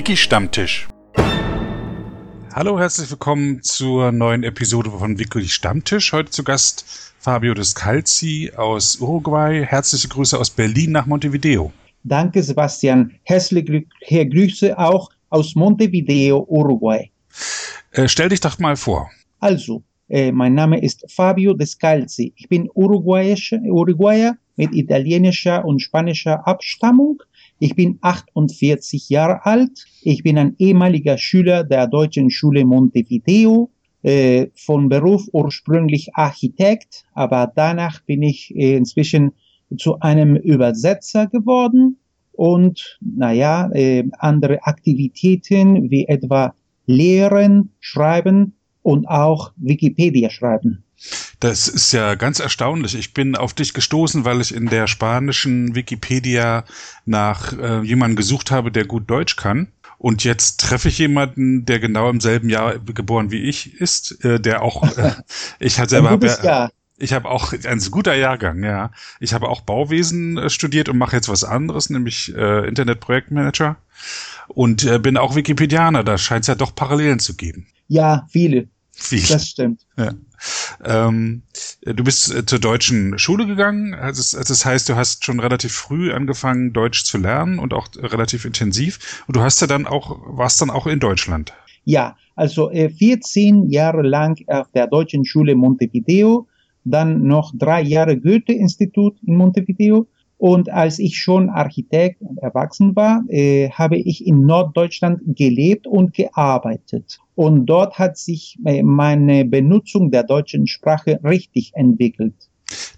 Wiki Stammtisch. Hallo, herzlich willkommen zur neuen Episode von Wiki Stammtisch. Heute zu Gast Fabio Descalzi aus Uruguay. Herzliche Grüße aus Berlin nach Montevideo. Danke, Sebastian. Herzliche Grüße auch aus Montevideo, Uruguay. Äh, stell dich doch mal vor. Also, äh, mein Name ist Fabio Descalzi. Ich bin Uruguayer mit italienischer und spanischer Abstammung. Ich bin 48 Jahre alt. Ich bin ein ehemaliger Schüler der Deutschen Schule Montevideo. Äh, von Beruf ursprünglich Architekt, aber danach bin ich äh, inzwischen zu einem Übersetzer geworden und naja, äh, andere Aktivitäten wie etwa Lehren, Schreiben und auch Wikipedia schreiben. Das ist ja ganz erstaunlich. Ich bin auf dich gestoßen, weil ich in der spanischen Wikipedia nach äh, jemandem gesucht habe, der gut Deutsch kann. Und jetzt treffe ich jemanden, der genau im selben Jahr geboren wie ich ist, äh, der auch, äh, ich hatte selber, hab, ich habe auch ein guter Jahrgang, ja. Ich habe auch Bauwesen äh, studiert und mache jetzt was anderes, nämlich äh, Internetprojektmanager und äh, bin auch Wikipedianer. Da scheint es ja doch Parallelen zu geben. Ja, viele. Viele. Das stimmt. Ja. Ähm, du bist äh, zur deutschen Schule gegangen. Also, das heißt, du hast schon relativ früh angefangen, Deutsch zu lernen und auch relativ intensiv. Und du hast ja dann auch, warst dann auch in Deutschland. Ja, also äh, 14 Jahre lang auf der deutschen Schule Montevideo, dann noch drei Jahre Goethe-Institut in Montevideo und als ich schon Architekt und erwachsen war, äh, habe ich in Norddeutschland gelebt und gearbeitet. Und dort hat sich äh, meine Benutzung der deutschen Sprache richtig entwickelt.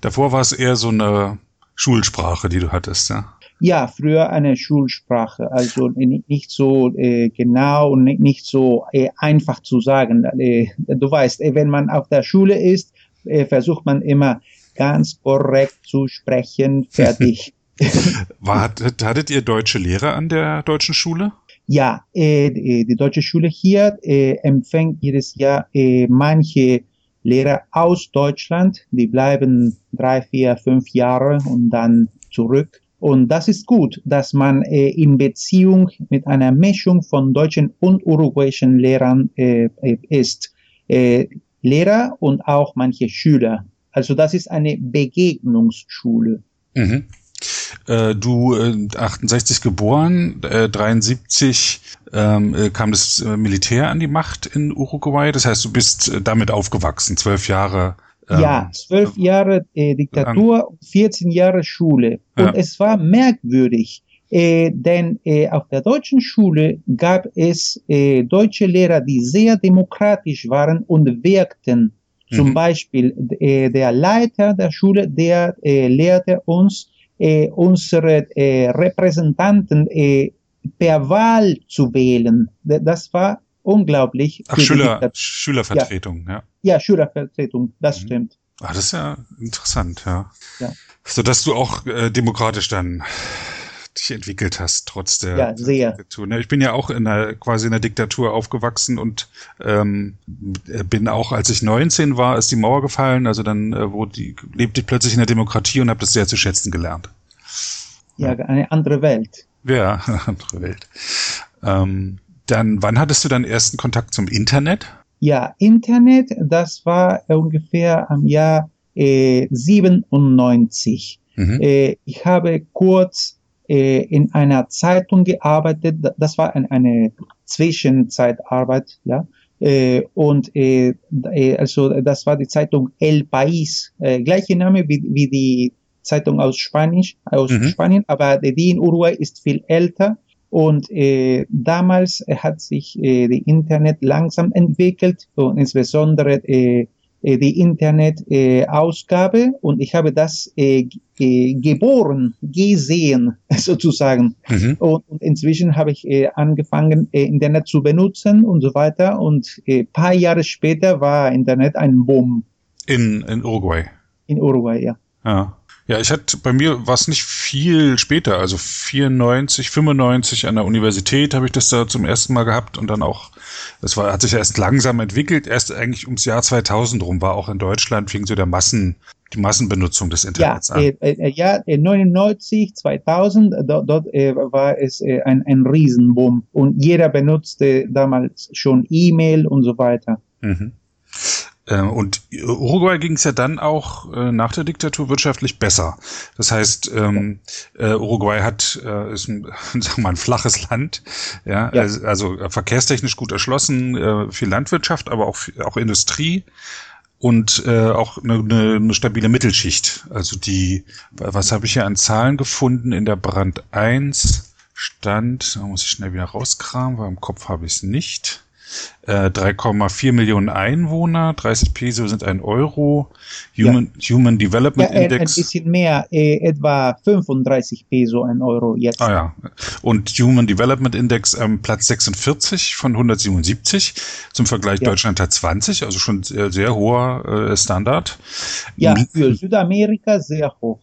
Davor war es eher so eine Schulsprache, die du hattest, ja? Ja, früher eine Schulsprache, also nicht so äh, genau und nicht so äh, einfach zu sagen. Äh, du weißt, äh, wenn man auf der Schule ist, äh, versucht man immer ganz korrekt zu sprechen, fertig. War, hattet ihr deutsche Lehrer an der deutschen Schule? Ja, äh, die deutsche Schule hier äh, empfängt jedes Jahr äh, manche Lehrer aus Deutschland, die bleiben drei, vier, fünf Jahre und dann zurück. Und das ist gut, dass man äh, in Beziehung mit einer Mischung von deutschen und uruguayischen Lehrern äh, äh ist. Äh, Lehrer und auch manche Schüler. Also das ist eine Begegnungsschule. Mhm. Äh, du äh, 68 geboren, äh, 73 ähm, äh, kam das äh, Militär an die Macht in Uruguay. Das heißt, du bist äh, damit aufgewachsen, zwölf Jahre. Ähm, ja, zwölf Jahre Diktatur, 14 Jahre Schule. Und ja. es war merkwürdig, denn auf der deutschen Schule gab es deutsche Lehrer, die sehr demokratisch waren und wirkten zum mhm. Beispiel äh, der Leiter der Schule, der äh, lehrte uns, äh, unsere äh, Repräsentanten äh, per Wahl zu wählen. Das war unglaublich. Ach, Schüler, Schülervertretung, ja. ja. Ja, Schülervertretung, das mhm. stimmt. Ah, das ist ja interessant, ja. ja. So dass du auch äh, demokratisch dann dich entwickelt hast, trotz der, ja, sehr. Diktatur. Ne, ich bin ja auch in einer, quasi in der Diktatur aufgewachsen und ähm, bin auch, als ich 19 war, ist die Mauer gefallen. Also dann äh, wo die, lebte ich plötzlich in der Demokratie und habe das sehr zu schätzen gelernt. Ja, eine andere Welt. Ja, eine andere Welt. Ähm, dann, wann hattest du deinen ersten Kontakt zum Internet? Ja, Internet, das war ungefähr am Jahr äh, 97. Mhm. Äh, ich habe kurz äh, in einer Zeitung gearbeitet. Das war ein, eine Zwischenzeitarbeit, ja. Äh, und äh, äh, also das war die Zeitung El País, äh, gleiche Name wie, wie die Zeitung aus Spanisch, aus mhm. Spanien, aber die in Uruguay ist viel älter. Und äh, damals hat sich äh, die Internet langsam entwickelt und insbesondere äh, äh, die Internetausgabe äh, und ich habe das äh, geboren, gesehen sozusagen. Mhm. Und, inzwischen habe ich äh, angefangen, äh, Internet zu benutzen und so weiter. Und äh, paar Jahre später war Internet ein Boom. In, in Uruguay. In Uruguay, ja. Ja. Ja, ich hatte bei mir war es nicht viel später, also 94, 95 an der Universität habe ich das da zum ersten Mal gehabt und dann auch, das war, hat sich erst langsam entwickelt, erst eigentlich ums Jahr 2000 rum war auch in Deutschland fing so der Massen, die Massenbenutzung des Internets ja, an. Äh, äh, ja, 99, 2000, dort, dort äh, war es äh, ein, ein Riesenboom und jeder benutzte damals schon E-Mail und so weiter. Mhm. Ähm, und Uruguay ging es ja dann auch äh, nach der Diktatur wirtschaftlich besser. Das heißt, ähm, äh, Uruguay hat äh, ist ein, sag mal, ein flaches Land, ja, ja. Also, also verkehrstechnisch gut erschlossen, äh, viel Landwirtschaft, aber auch auch Industrie und äh, auch eine, eine, eine stabile Mittelschicht. Also die, was habe ich hier an Zahlen gefunden in der Brand 1 stand, da muss ich schnell wieder rauskramen, weil im Kopf habe ich es nicht. 3,4 äh, Millionen Einwohner, 30 Peso sind ein Euro, Human, ja. Human Development ja, Index. Ein bisschen mehr, äh, etwa 35 Peso ein Euro jetzt. Ah ja, und Human Development Index ähm, Platz 46 von 177, zum Vergleich ja. Deutschland hat 20, also schon sehr, sehr hoher äh, Standard. Ja, für Südamerika sehr hoch.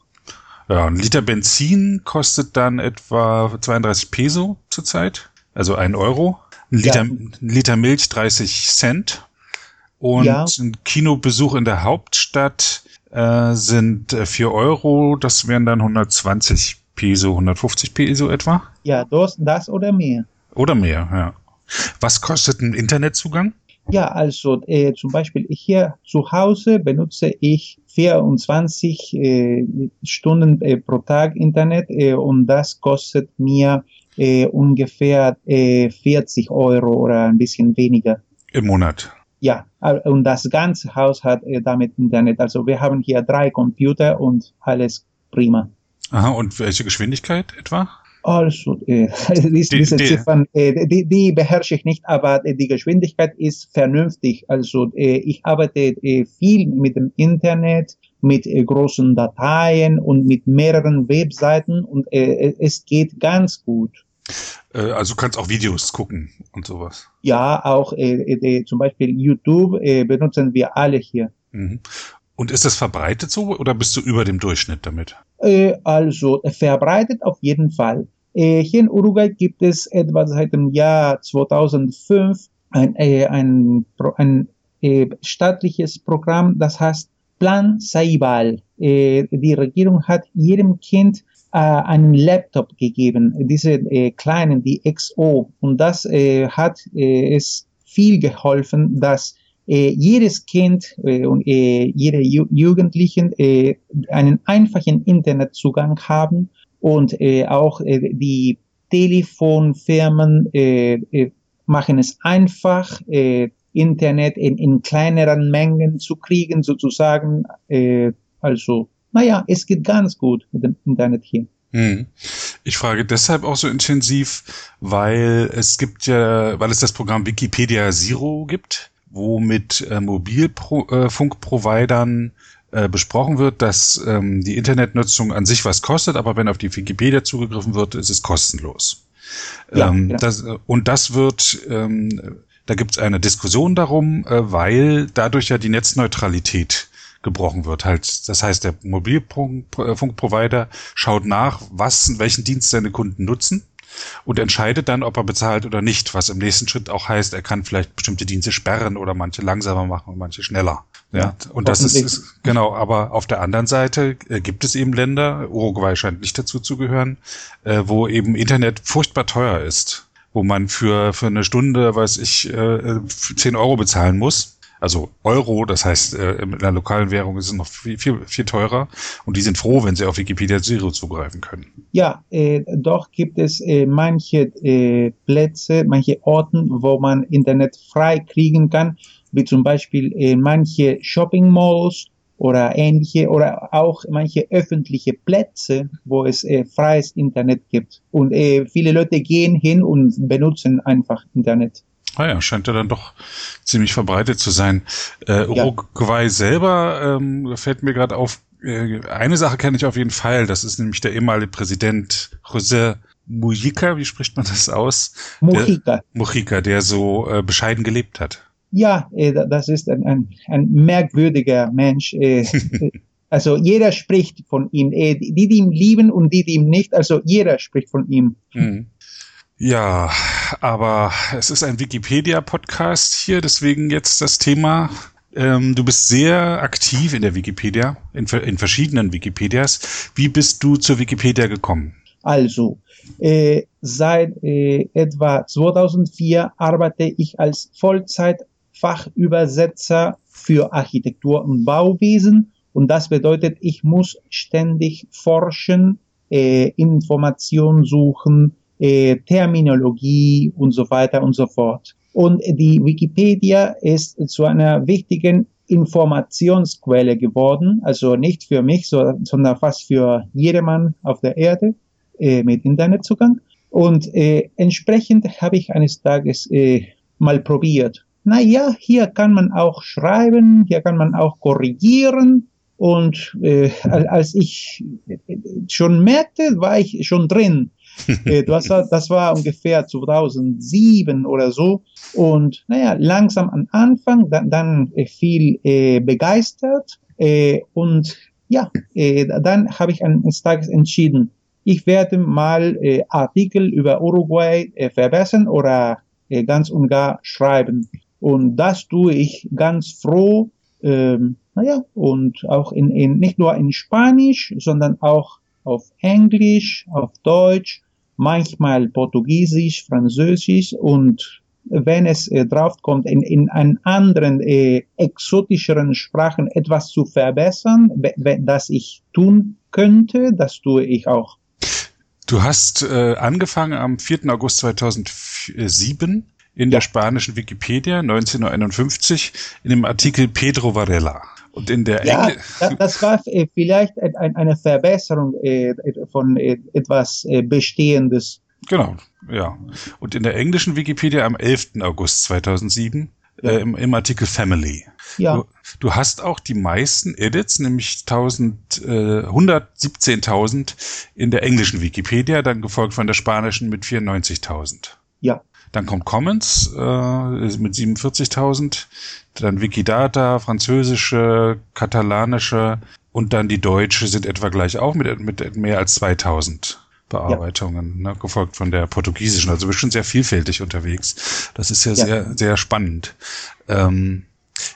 Ja, ein Liter Benzin kostet dann etwa 32 Peso zurzeit, also ein Euro. Ein Liter, ja. Liter Milch 30 Cent. Und ja. ein Kinobesuch in der Hauptstadt äh, sind äh, 4 Euro. Das wären dann 120 Peso, 150 Peso etwa. Ja, das, das oder mehr. Oder mehr, ja. Was kostet ein Internetzugang? Ja, also äh, zum Beispiel hier zu Hause benutze ich 24 äh, Stunden äh, pro Tag Internet äh, und das kostet mir äh, ungefähr äh, 40 Euro oder ein bisschen weniger. Im Monat. Ja, und das ganze Haus hat äh, damit Internet. Also wir haben hier drei Computer und alles prima. Aha, und welche Geschwindigkeit etwa? Also, äh, diese die, die, Ziffern, äh, die, die beherrsche ich nicht, aber äh, die Geschwindigkeit ist vernünftig. Also, äh, ich arbeite äh, viel mit dem Internet, mit äh, großen Dateien und mit mehreren Webseiten und äh, es geht ganz gut. Äh, also du kannst auch Videos gucken und sowas. Ja, auch äh, äh, zum Beispiel YouTube äh, benutzen wir alle hier. Mhm. Und ist das verbreitet so oder bist du über dem Durchschnitt damit? Äh, also verbreitet auf jeden Fall. Äh, hier in Uruguay gibt es etwa seit dem Jahr 2005 ein, äh, ein, ein, ein staatliches Programm, das heißt Plan Saibal. die Regierung hat jedem Kind äh, einen Laptop gegeben, diese äh, kleinen, die XO. Und das äh, hat äh, es viel geholfen, dass äh, jedes Kind äh, und äh, jede Ju Jugendlichen äh, einen einfachen Internetzugang haben und äh, auch äh, die Telefonfirmen äh, äh, machen es einfach, äh, Internet in, in kleineren Mengen zu kriegen, sozusagen. Äh, also naja, es geht ganz gut mit dem Internet hier. Hm. Ich frage deshalb auch so intensiv, weil es gibt ja, weil es das Programm Wikipedia Zero gibt, wo mit äh, Mobilfunkprovidern äh, äh, besprochen wird, dass ähm, die Internetnutzung an sich was kostet, aber wenn auf die Wikipedia zugegriffen wird, ist es kostenlos. Ja, ähm, genau. das, und das wird, ähm, da gibt es eine Diskussion darum, äh, weil dadurch ja die Netzneutralität gebrochen wird. Halt, das heißt, der Mobilfunkprovider schaut nach, was, welchen Dienst seine Kunden nutzen und entscheidet dann, ob er bezahlt oder nicht, was im nächsten Schritt auch heißt, er kann vielleicht bestimmte Dienste sperren oder manche langsamer machen und manche schneller. Ja, und das ist, ist, genau, aber auf der anderen Seite äh, gibt es eben Länder, Uruguay scheint nicht dazu zu gehören, äh, wo eben Internet furchtbar teuer ist, wo man für, für eine Stunde, weiß ich, äh, 10 Euro bezahlen muss. Also Euro, das heißt, äh, in der lokalen Währung ist es noch viel, viel, viel teurer. Und die sind froh, wenn sie auf Wikipedia Zero zugreifen können. Ja, äh, doch gibt es äh, manche äh, Plätze, manche Orten, wo man Internet frei kriegen kann, wie zum Beispiel äh, manche Shopping Malls oder ähnliche oder auch manche öffentliche Plätze, wo es äh, freies Internet gibt. Und äh, viele Leute gehen hin und benutzen einfach Internet. Ah ja, scheint ja dann doch ziemlich verbreitet zu sein. Äh, ja. Uruguay selber ähm, fällt mir gerade auf, äh, eine Sache kenne ich auf jeden Fall, das ist nämlich der ehemalige Präsident José Mujica, wie spricht man das aus? Mujica. Der, Mujica, der so äh, bescheiden gelebt hat. Ja, äh, das ist ein, ein, ein merkwürdiger Mensch. Äh, Also jeder spricht von ihm. Äh, die, die ihn lieben und die, die ihm nicht, also jeder spricht von ihm. Mhm. Ja, aber es ist ein Wikipedia-Podcast hier, deswegen jetzt das Thema. Ähm, du bist sehr aktiv in der Wikipedia, in, in, verschiedenen Wikipedias. Wie bist du zur Wikipedia gekommen? Also, äh, seit äh, etwa 2004 arbeite ich als Vollzeitfachübersetzer für Architektur und Bauwesen. Und das bedeutet, ich muss ständig forschen, äh, Informationen suchen, äh, Terminologie und so weiter und so fort. Und die Wikipedia ist zu einer wichtigen Informationsquelle geworden, also nicht für mich, so, sondern fast für jedermann auf der Erde äh, mit Internetzugang. Und äh, entsprechend habe ich eines Tages äh, mal probiert. Naja, hier kann man auch schreiben, hier kann man auch korrigieren. Und äh, als ich schon merkte, war ich schon drin. äh, das, war, das war ungefähr 2007 oder so. Und naja, langsam am Anfang, dann, dann äh, viel äh, begeistert. Äh, und ja, äh, dann habe ich eines Tages entschieden, ich werde mal äh, Artikel über Uruguay äh, verbessern oder äh, ganz und gar schreiben. Und das tue ich ganz froh. Ähm, naja, und auch in, in, nicht nur in Spanisch, sondern auch auf Englisch, auf Deutsch, manchmal Portugiesisch, Französisch und wenn es äh, drauf kommt, in, in einen anderen äh, exotischeren Sprachen etwas zu verbessern, das ich tun könnte, das tue ich auch. Du hast äh, angefangen am 4. August 2007 in der spanischen Wikipedia 1951 in dem Artikel Pedro Varela. Und in der ja, das war äh, vielleicht eine Verbesserung äh, von äh, etwas Bestehendes. Genau, ja. Und in der englischen Wikipedia am 11. August 2007 ja. äh, im, im, Artikel Family. Ja. Du, du, hast auch die meisten Edits, nämlich 1000, äh, 117.000 in der englischen Wikipedia, dann gefolgt von der spanischen mit 94.000. Ja. Dann kommt Commons äh, mit 47.000, dann Wikidata, französische, katalanische und dann die deutsche sind etwa gleich auch mit, mit mehr als 2000. Bearbeitungen, ja. ne, gefolgt von der portugiesischen. Also bist schon sehr vielfältig unterwegs. Das ist ja, ja. sehr, sehr spannend. Ähm,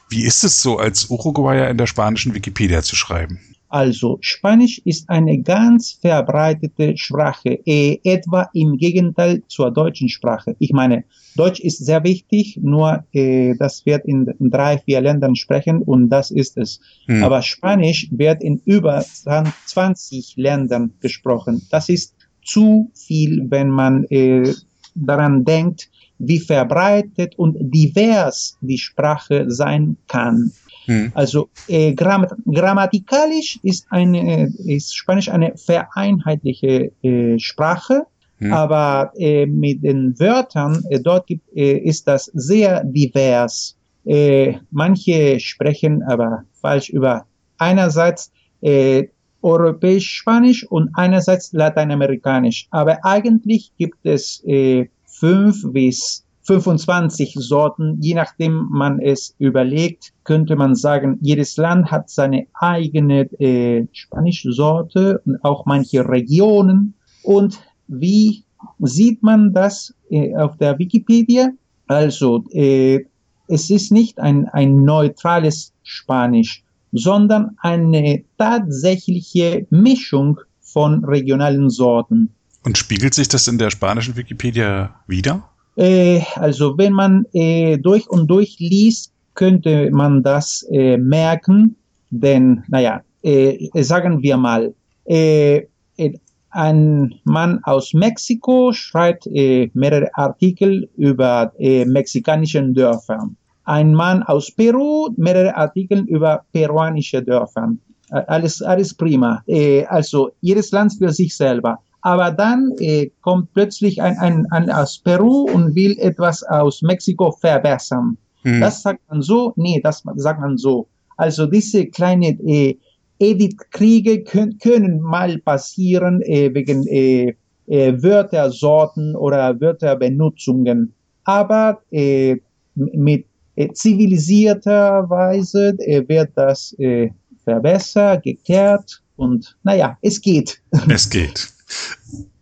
wie ist es so, als Uruguayer in der spanischen Wikipedia zu schreiben? Also Spanisch ist eine ganz verbreitete Sprache, eh, etwa im Gegenteil zur deutschen Sprache. Ich meine, Deutsch ist sehr wichtig, nur äh, das wird in, in, drei, vier Ländern sprechen und das ist es. Hm. Aber Spanisch wird in über 20 Ländern gesprochen. Das ist zu viel, wenn man äh, daran denkt, wie verbreitet und divers die Sprache sein kann. Hm. Also äh, gramm grammatikalisch ist, eine, ist Spanisch eine vereinheitliche äh, Sprache, hm. aber äh, mit den Wörtern äh, dort gibt, äh, ist das sehr divers. Äh, manche sprechen aber falsch über einerseits äh, Europäisch-Spanisch und einerseits Lateinamerikanisch. Aber eigentlich gibt es äh, fünf bis 25 Sorten, je nachdem man es überlegt, könnte man sagen, jedes Land hat seine eigene äh, Spanisch-Sorte und auch manche Regionen. Und wie sieht man das äh, auf der Wikipedia? Also, äh, es ist nicht ein, ein neutrales Spanisch sondern eine tatsächliche Mischung von regionalen Sorten. Und spiegelt sich das in der spanischen Wikipedia wieder? Äh, also wenn man äh, durch und durch liest, könnte man das äh, merken, denn, naja, äh, sagen wir mal, äh, äh, ein Mann aus Mexiko schreibt mehrere Artikel über mexikanischen Dörfern ein Mann aus Peru, mehrere Artikel über peruanische Dörfer. Alles, alles prima. Äh, also jedes Land für sich selber. Aber dann äh, kommt plötzlich ein, ein, ein aus Peru und will etwas aus Mexiko verbessern. Hm. Das sagt man so, nee, das sagt man so. Also diese kleine äh, Edit-Kriege können, können mal passieren äh, wegen äh, äh, Wörtersorten oder Wörterbenutzungen. Aber äh, mit äh, zivilisierter Weise äh, wird das äh, verbessert, gekehrt und naja, es geht. Es geht.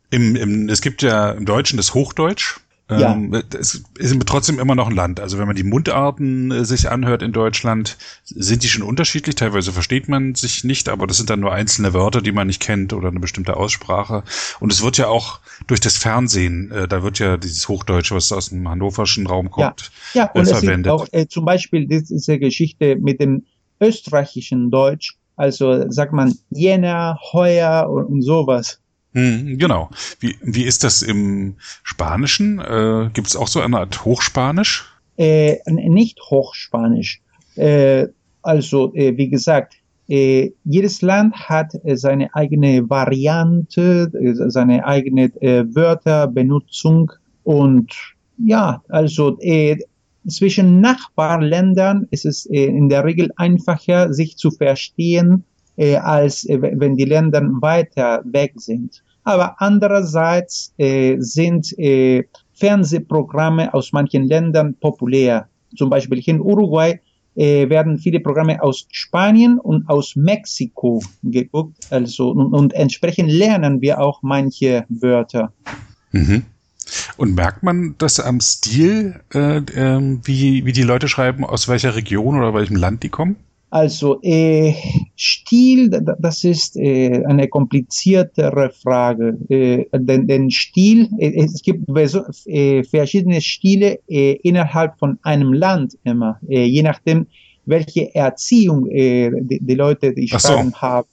Im, im, es gibt ja im Deutschen das Hochdeutsch. Ja. Ähm, es ist trotzdem immer noch ein Land. Also wenn man die Mundarten äh, sich anhört in Deutschland, sind die schon unterschiedlich. Teilweise versteht man sich nicht, aber das sind dann nur einzelne Wörter, die man nicht kennt oder eine bestimmte Aussprache. Und es wird ja auch durch das Fernsehen, äh, da wird ja dieses Hochdeutsche, was aus dem hannoverschen Raum kommt, ja, ja und äh, verwendet. auch äh, zum Beispiel diese Geschichte mit dem österreichischen Deutsch. Also sagt man Jänner, Heuer und, und sowas. Hm, genau. Wie, wie ist das im Spanischen? Äh, Gibt es auch so eine Art Hochspanisch? Äh, nicht Hochspanisch. Äh, also, äh, wie gesagt, äh, jedes Land hat äh, seine eigene Variante, äh, seine eigene äh, Wörterbenutzung und ja, also äh, zwischen Nachbarländern ist es äh, in der Regel einfacher, sich zu verstehen äh, als äh, wenn die Länder weiter weg sind. Aber andererseits äh, sind äh, Fernsehprogramme aus manchen Ländern populär. Zum Beispiel hier in Uruguay äh, werden viele Programme aus Spanien und aus Mexiko geguckt. Also, und, und entsprechend lernen wir auch manche Wörter. Mhm. Und merkt man das am Stil, äh, äh, wie, wie die Leute schreiben, aus welcher Region oder welchem Land die kommen? Also äh, Stil, das ist äh, eine kompliziertere Frage. Äh, denn, denn Stil, äh, es gibt äh, verschiedene Stile äh, innerhalb von einem Land immer, äh, je nachdem, welche Erziehung äh, die, die Leute, die schreiben, so. haben.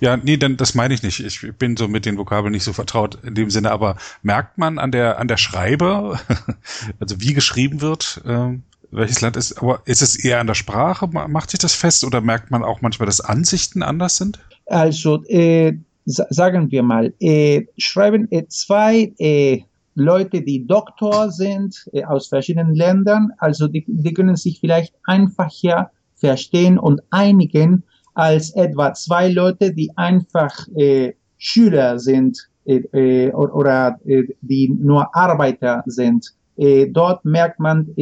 Ja, nee, denn das meine ich nicht. Ich bin so mit den Vokabeln nicht so vertraut in dem Sinne, aber merkt man an der an der Schreibe, also wie geschrieben wird, äh, welches Land ist, aber ist es eher an der Sprache? Macht sich das fest oder merkt man auch manchmal, dass Ansichten anders sind? Also, äh, sagen wir mal, äh, schreiben äh, zwei äh, Leute, die Doktor sind äh, aus verschiedenen Ländern, also die, die können sich vielleicht einfacher verstehen und einigen als etwa zwei Leute, die einfach äh, Schüler sind oder die nur Arbeiter sind. Dort merkt man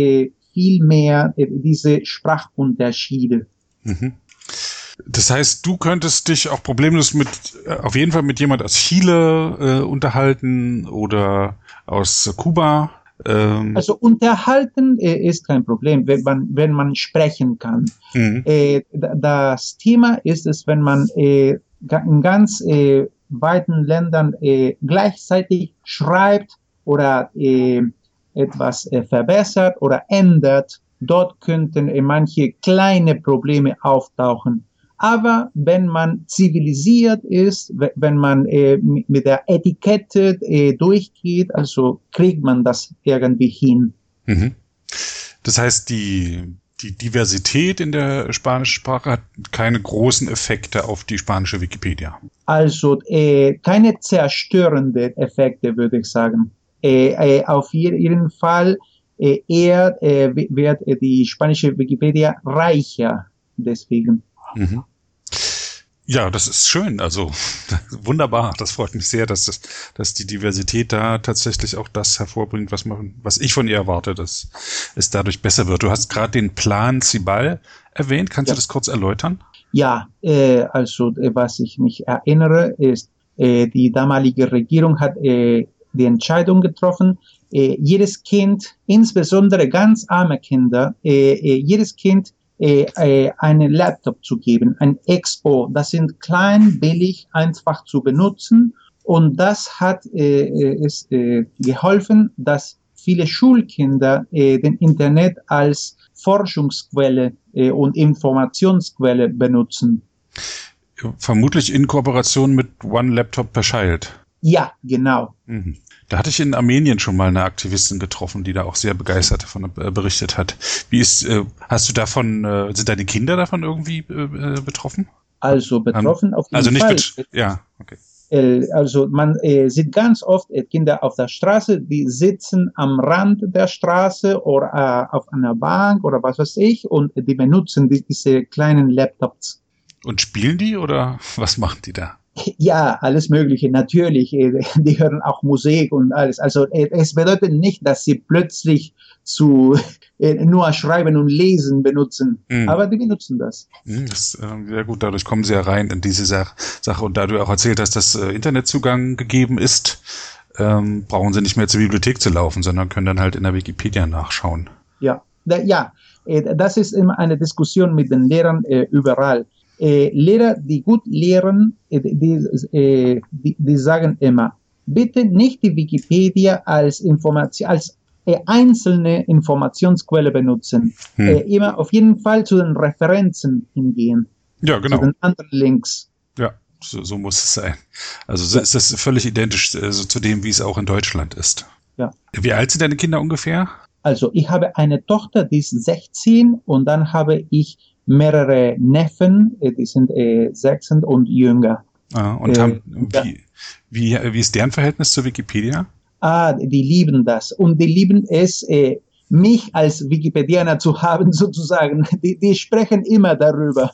viel mehr äh, diese Sprachunterschiede. Mhm. Das heißt, du könntest dich auch problemlos mit, äh, auf jeden Fall mit jemand aus Chile äh, unterhalten oder aus Kuba. Ähm. Also unterhalten äh, ist kein Problem, wenn man, wenn man sprechen kann. Mhm. Äh, das Thema ist es, wenn man äh, in ganz weiten Ländern gleichzeitig schreibt oder etwas äh, verbessert oder ändert, dort könnten äh, manche kleine Probleme auftauchen. Aber wenn man zivilisiert ist, wenn man äh, mit der Etikette äh, durchgeht, also kriegt man das irgendwie hin. Mhm. Das heißt, die, die Diversität in der spanischen Sprache hat keine großen Effekte auf die spanische Wikipedia. Also äh, keine zerstörende Effekte, würde ich sagen. Äh, äh, auf jeden Fall äh, eher wird die spanische Wikipedia reicher deswegen. Mhm. Ja, das ist schön. Also wunderbar. Das freut mich sehr, dass, das, dass die Diversität da tatsächlich auch das hervorbringt, was man, was ich von ihr erwarte, dass es dadurch besser wird. Du hast gerade den Plan Cibal erwähnt. Kannst ja. du das kurz erläutern? Ja, äh, also was ich mich erinnere, ist, äh, die damalige Regierung hat äh, die Entscheidung getroffen, äh, jedes Kind, insbesondere ganz arme Kinder, äh, äh, jedes Kind äh, äh, einen Laptop zu geben, ein Expo. Das sind klein, billig, einfach zu benutzen. Und das hat äh, äh, geholfen, dass viele Schulkinder den Internet als Forschungsquelle und Informationsquelle benutzen. Vermutlich in Kooperation mit One Laptop per Child. Ja, genau. Mhm. Da hatte ich in Armenien schon mal eine Aktivistin getroffen, die da auch sehr begeistert davon äh, berichtet hat. Wie ist, äh, hast du davon, äh, sind deine Kinder davon irgendwie äh, betroffen? Also betroffen auf jeden also nicht Fall. ja, okay. Äh, also man äh, sieht ganz oft äh, Kinder auf der Straße, die sitzen am Rand der Straße oder äh, auf einer Bank oder was weiß ich und die benutzen die, diese kleinen Laptops. Und spielen die oder was machen die da? Ja, alles Mögliche, natürlich. Äh, die hören auch Musik und alles. Also äh, es bedeutet nicht, dass sie plötzlich zu äh, nur Schreiben und Lesen benutzen. Mhm. Aber die benutzen das. Mhm, das äh, ja gut, dadurch kommen sie ja rein in diese Sach Sache. Und da du auch erzählt hast, dass äh, Internetzugang gegeben ist, ähm, brauchen sie nicht mehr zur Bibliothek zu laufen, sondern können dann halt in der Wikipedia nachschauen. Ja, ja, das ist immer eine Diskussion mit den Lehrern äh, überall. Äh, Lehrer, die gut lehren, äh, die, äh, die, die, sagen immer, bitte nicht die Wikipedia als Information, als äh, einzelne Informationsquelle benutzen. Hm. Immer auf jeden Fall zu den Referenzen hingehen. Ja, genau. Zu den anderen Links. Ja, so, so muss es sein. Also so ist das völlig identisch also zu dem, wie es auch in Deutschland ist. Ja. Wie alt sind deine Kinder ungefähr? Also ich habe eine Tochter, die ist 16 und dann habe ich mehrere Neffen, äh, die sind äh, sechs und jünger. Ah, und äh, haben, wie, wie, wie ist deren Verhältnis zur Wikipedia? Ah, die lieben das und die lieben es, äh, mich als Wikipedianer zu haben, sozusagen. Die, die sprechen immer darüber.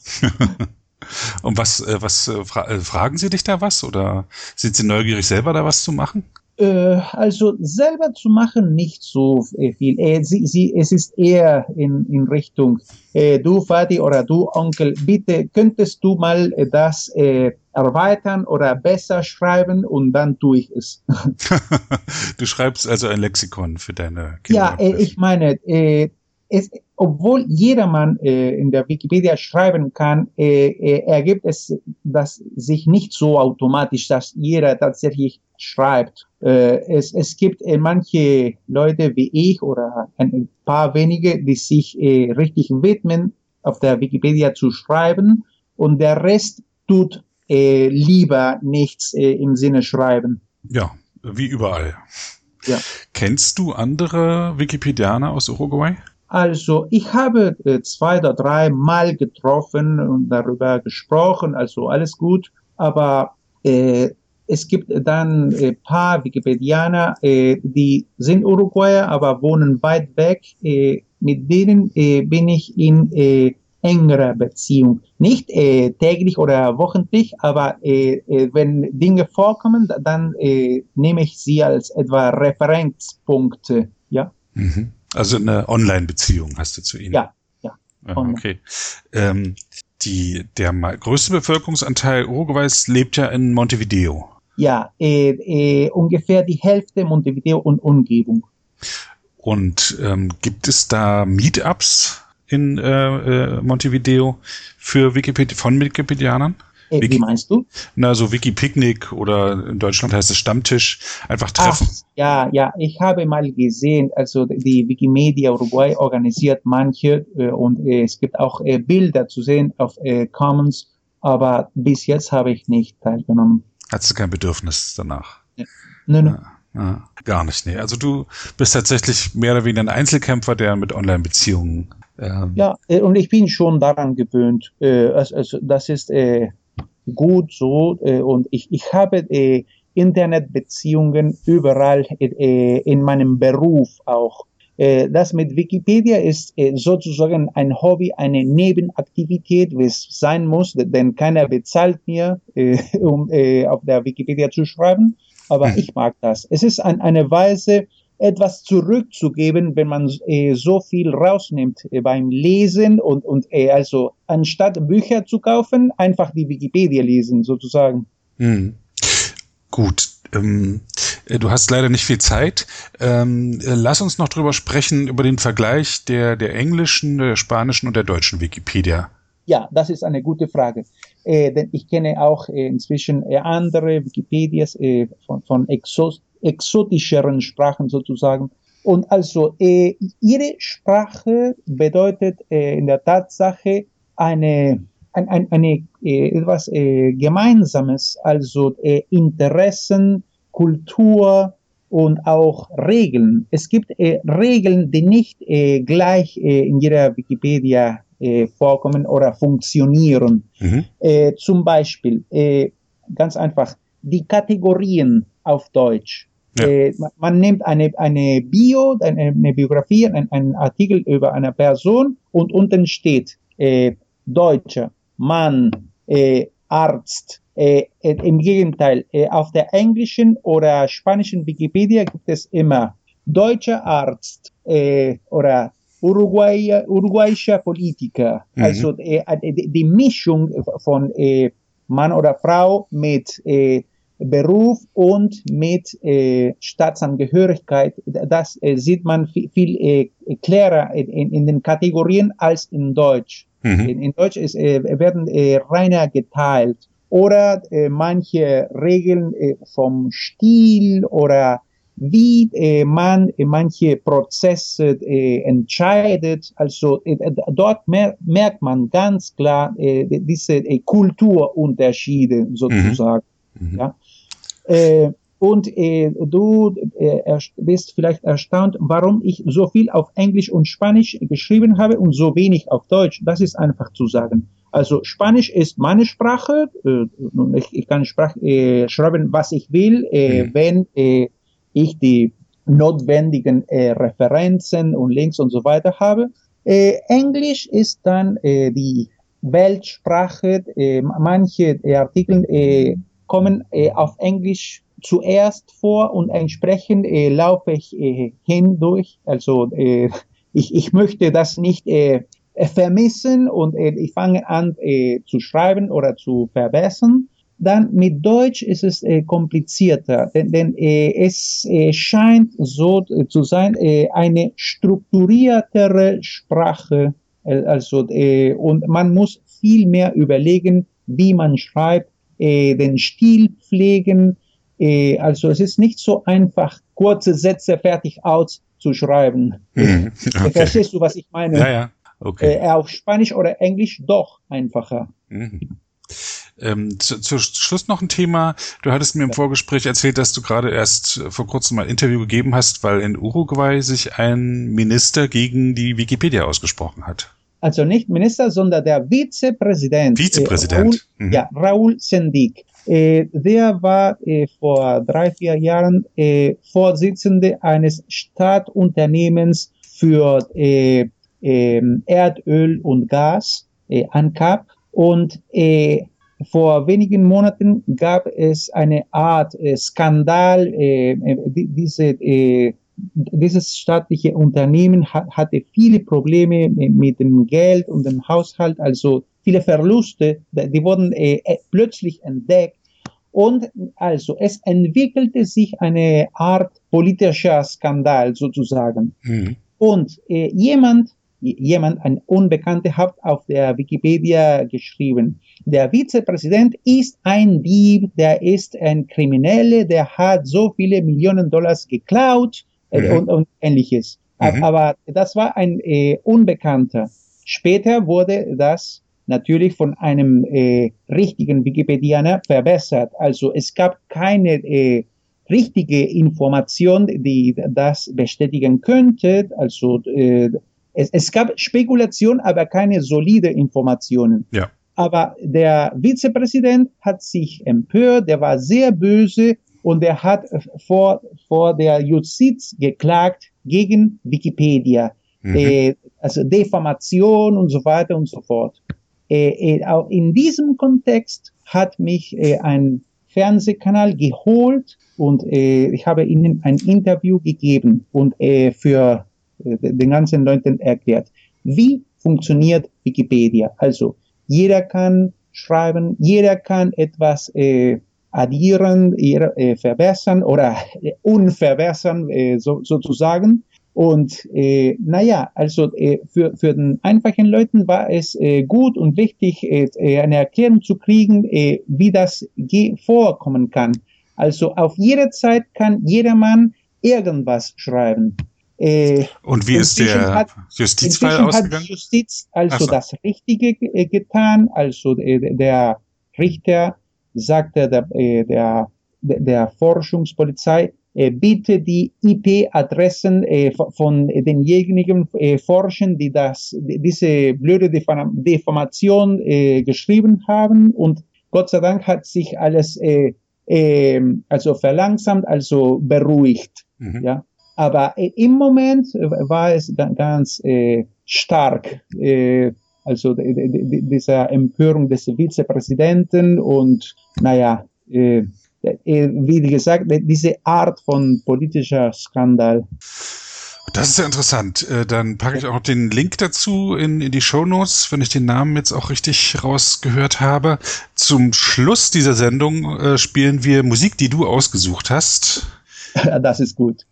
und was, äh, was fra fragen Sie dich da was oder sind Sie neugierig, selber da was zu machen? Äh, also selber zu machen nicht so äh, viel. Äh, sie, sie, es ist eher in, in Richtung, äh, du Vati oder du Onkel, bitte könntest du mal äh, das äh, erweitern oder besser schreiben und dann tue ich es. du schreibst also ein Lexikon für deine Kinder. Ja, ich meine, es, obwohl jedermann äh, in der Wikipedia schreiben kann, äh, äh, ergibt es das sich nicht so automatisch, dass jeder tatsächlich schreibt. Äh, es, es gibt äh, manche Leute wie ich oder ein paar wenige, die sich äh, richtig widmen, auf der Wikipedia zu schreiben und der Rest tut äh, lieber nichts äh, im Sinne schreiben. Ja, wie überall. Ja. Kennst du andere Wikipedianer aus Uruguay? Also ich habe äh, zwei oder drei Mal getroffen und darüber gesprochen, also alles gut, aber äh, es gibt dann ein äh, paar Wikipedianer, äh, die sind Uruguayer, aber wohnen weit weg. Äh, mit denen äh, bin ich in äh, engerer Beziehung. Nicht äh, täglich oder wochentlich, aber äh, äh, wenn Dinge vorkommen, dann äh, nehme ich sie als etwa Referenzpunkte. Ja. Mhm. Also eine Online-Beziehung hast du zu ihnen? Ja, ja. Okay. Ähm, die, der größte Bevölkerungsanteil Uruguays lebt ja in Montevideo. Ja, äh, äh, ungefähr die Hälfte Montevideo und Umgebung. Und ähm, gibt es da Meetups in äh, äh, Montevideo für Wikipedia von Wikipedianern? Äh, Wiki, wie meinst du? Na, so Wiki-Picknick oder in Deutschland heißt es Stammtisch. Einfach treffen. Ach, ja, ja, ich habe mal gesehen, also die Wikimedia Uruguay organisiert manche äh, und äh, es gibt auch äh, Bilder zu sehen auf äh, Commons, aber bis jetzt habe ich nicht teilgenommen. Hattest du kein Bedürfnis danach? Ja. Nein, nein. Ja, ja, gar nicht, nee. Also du bist tatsächlich mehr oder weniger ein Einzelkämpfer, der mit Online-Beziehungen ähm ja, äh, und ich bin schon daran gewöhnt. Äh, also, das ist äh, gut so äh, und ich, ich habe äh, Internetbeziehungen überall äh, in meinem Beruf auch. Äh, das mit Wikipedia ist äh, sozusagen ein Hobby, eine Nebenaktivität, wie es sein muss, denn keiner bezahlt mir, äh, um äh, auf der Wikipedia zu schreiben. Aber hm. ich mag das. Es ist ein, eine Weise, etwas zurückzugeben, wenn man äh, so viel rausnimmt äh, beim Lesen und, und äh, also anstatt Bücher zu kaufen, einfach die Wikipedia lesen sozusagen. Hm. Gut. Ähm, äh, du hast leider nicht viel Zeit. Ähm, äh, lass uns noch drüber sprechen, über den Vergleich der, der englischen, der spanischen und der deutschen Wikipedia. Ja, das ist eine gute Frage. Äh, denn ich kenne auch äh, inzwischen äh, andere Wikipedias von, von exotischeren Sprachen sozusagen. Und also ihre Sprache bedeutet in der Tatsache eine, ein, ein, eine äh, etwas äh, Gemeinsames, also äh, Interessen, Kultur und auch Regeln. Es gibt Regeln, die nicht gleich in jeder Wikipedia äh, vorkommen oder funktionieren. Mhm. Äh, zum Beispiel, äh, ganz einfach, die Kategorien auf Deutsch. Ja. Äh, man, man, nimmt eine, eine Bio, eine, eine Biografie, einen, einen Artikel über eine Person und unten steht äh, Deutscher, Mann, äh, Arzt. Im Gegenteil, auf der englischen oder spanischen Wikipedia gibt es immer deutscher Arzt, oder Uruguay, uruguayischer Politiker. Mhm. Also äh, die, die, Mischung von äh, Mann oder Frau mit äh, Beruf und mit äh, Staatsangehörigkeit, das äh, sieht man viel, viel äh, klarer in, in, den Kategorien als in Deutsch. Mhm. In, in, Deutsch ist, äh, werden äh, reiner geteilt oder äh, manche Regeln äh, vom Stil oder wie äh, man äh, manche Prozesse äh, entscheidet. Also äh, dort mer merkt man ganz klar äh, diese äh, Kulturunterschiede sozusagen. Mhm. Mhm. Ja? Äh, und äh, du äh, bist vielleicht erstaunt, warum ich so viel auf Englisch und Spanisch geschrieben habe und so wenig auf Deutsch. Das ist einfach zu sagen. Also Spanisch ist meine Sprache. Äh, ich, ich kann Sprach, äh, schreiben, was ich will, äh, mhm. wenn äh, ich die notwendigen äh, Referenzen und Links und so weiter habe. Äh, Englisch ist dann äh, die Weltsprache. Äh, manche Artikel äh, kommen äh, auf Englisch zuerst vor und entsprechend laufe ich hindurch. Also ich, ich möchte das nicht vermissen und ich fange an zu schreiben oder zu verbessern. Dann mit Deutsch ist es äh, komplizierter, denn, denn äh, es äh, scheint so äh, zu sein, äh, eine strukturiertere Sprache. Äh, also, und man muss viel mehr überlegen, wie man schreibt, den Stil pflegen. Also es ist nicht so einfach, kurze Sätze fertig auszuschreiben. Mhm, okay. Verstehst du, was ich meine? Ja, ja. Okay. Auf Spanisch oder Englisch doch einfacher. Mhm. Ähm, zu, zu Schluss noch ein Thema. Du hattest mir im Vorgespräch erzählt, dass du gerade erst vor kurzem mal ein Interview gegeben hast, weil in Uruguay sich ein Minister gegen die Wikipedia ausgesprochen hat. Also nicht Minister, sondern der Vizepräsident. Vizepräsident. Äh, Raul, mhm. Ja, Raul Sendik. Äh, der war äh, vor drei, vier Jahren äh, Vorsitzende eines Staatunternehmens für äh, ähm, Erdöl und Gas, äh, ANCAP. Und äh, vor wenigen Monaten gab es eine Art äh, Skandal. Äh, äh diese, äh, dieses staatliche Unternehmen hat, hatte viele Probleme mit dem Geld und dem Haushalt, also viele Verluste, die wurden äh, äh, plötzlich entdeckt. Und also es entwickelte sich eine Art politischer Skandal sozusagen. Mhm. Und äh, jemand jemand, ein Unbekannter, hat auf der Wikipedia geschrieben. Der Vizepräsident ist ein Dieb, der ist ein Krimineller, der hat so viele Millionen Dollars geklaut äh, mhm. und, und ähnliches. Mhm. Aber das war ein äh, Unbekannter. Später wurde das natürlich von einem äh, richtigen Wikipedianer verbessert. Also es gab keine äh, richtige Information, die das bestätigen könnte. Also äh, es, es gab Spekulation, aber keine solide Informationen. Ja. Aber der Vizepräsident hat sich empört, der war sehr böse und er hat vor, vor der Justiz geklagt gegen Wikipedia. Mhm. Äh, also Defamation und so weiter und so fort. Äh, äh, auch in diesem Kontext hat mich äh, ein Fernsehkanal geholt und äh, ich habe ihnen ein Interview gegeben und äh, für den ganzen Leuten erklärt. Wie funktioniert Wikipedia? Also jeder kann schreiben, jeder kann etwas äh, addieren, äh, verbessern oder äh, unverbessern äh, so, sozusagen. Und äh, naja, also äh, für, für den einfachen Leuten war es äh, gut und wichtig, äh, äh eine Erklärung zu kriegen, äh, wie das vorkommen kann. Also auf jede Zeit kann jedermann irgendwas schreiben. Äh, und wie ist der Justizfall ausgegangen? Hat Justiz also so. das Richtige äh, getan. Also äh, der Richter sagte der, äh, der, der Forschungspolizei, äh, bitte die IP-Adressen von denjenigen forschen, die das, diese blöde äh, geschrieben haben. Und Gott sei Dank hat sich alles äh, äh, also verlangsamt, also beruhigt. Mhm. Ja. Aber äh, im Moment äh, war es ganz äh, stark, äh, also dieser Empörung des Vizepräsidenten und naja, äh, äh, wie gesagt, diese Art von politischer Skandal. Das ist ja interessant. Dann packe ich auch noch den Link dazu in, in die Show Notes, wenn ich den Namen jetzt auch richtig rausgehört habe. Zum Schluss dieser Sendung spielen wir Musik, die du ausgesucht hast. Das ist gut.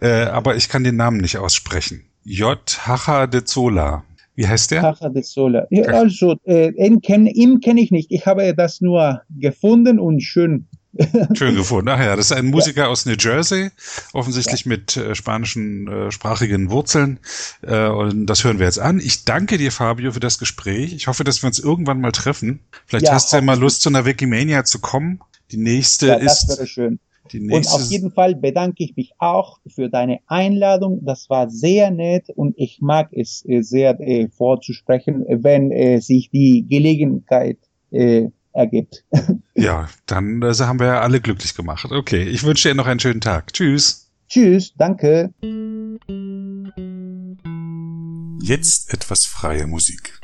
Äh, aber ich kann den Namen nicht aussprechen. J. Hacha de Zola. Wie heißt der? Hacha de Zola. Ja, also, äh, ihn kenne kenn ich nicht. Ich habe das nur gefunden und schön Schön gefunden. Ach ja, das ist ein Musiker ja. aus New Jersey, offensichtlich ja. mit äh, spanischen äh, sprachigen Wurzeln. Äh, und das hören wir jetzt an. Ich danke dir, Fabio, für das Gespräch. Ich hoffe, dass wir uns irgendwann mal treffen. Vielleicht ja, hast du ja mal Lust, zu einer Wikimania zu kommen. Die nächste ja, das ist. Wäre schön. Und auf jeden Fall bedanke ich mich auch für deine Einladung. Das war sehr nett und ich mag es äh, sehr äh, vorzusprechen, wenn äh, sich die Gelegenheit äh, ergibt. Ja, dann äh, haben wir ja alle glücklich gemacht. Okay, ich wünsche dir noch einen schönen Tag. Tschüss. Tschüss, danke. Jetzt etwas freie Musik.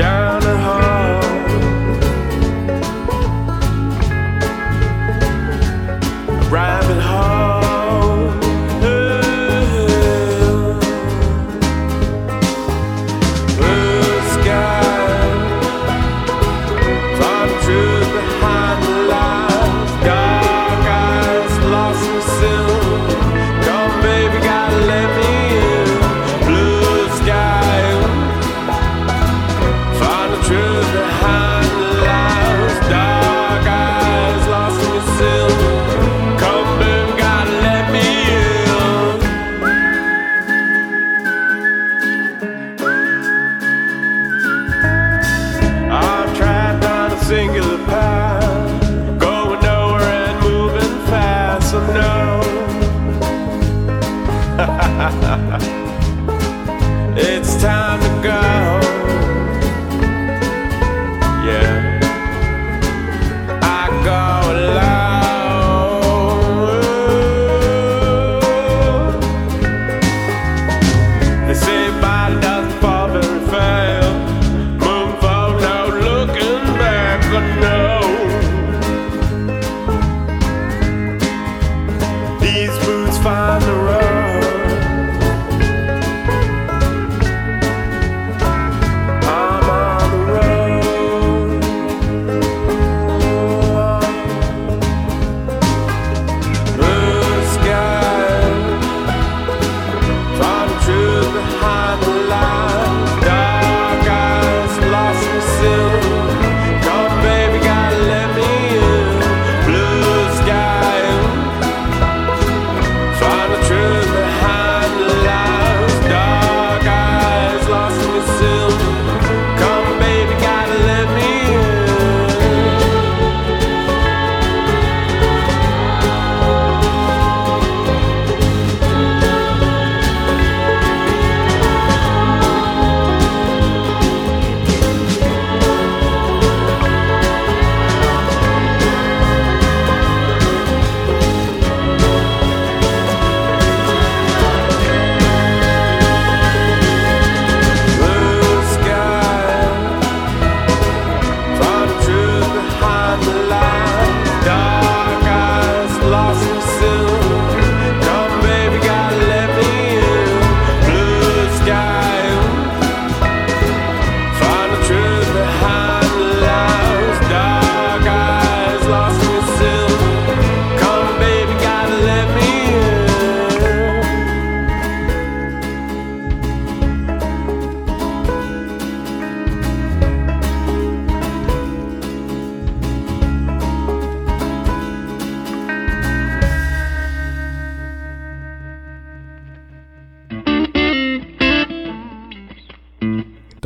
down the hall.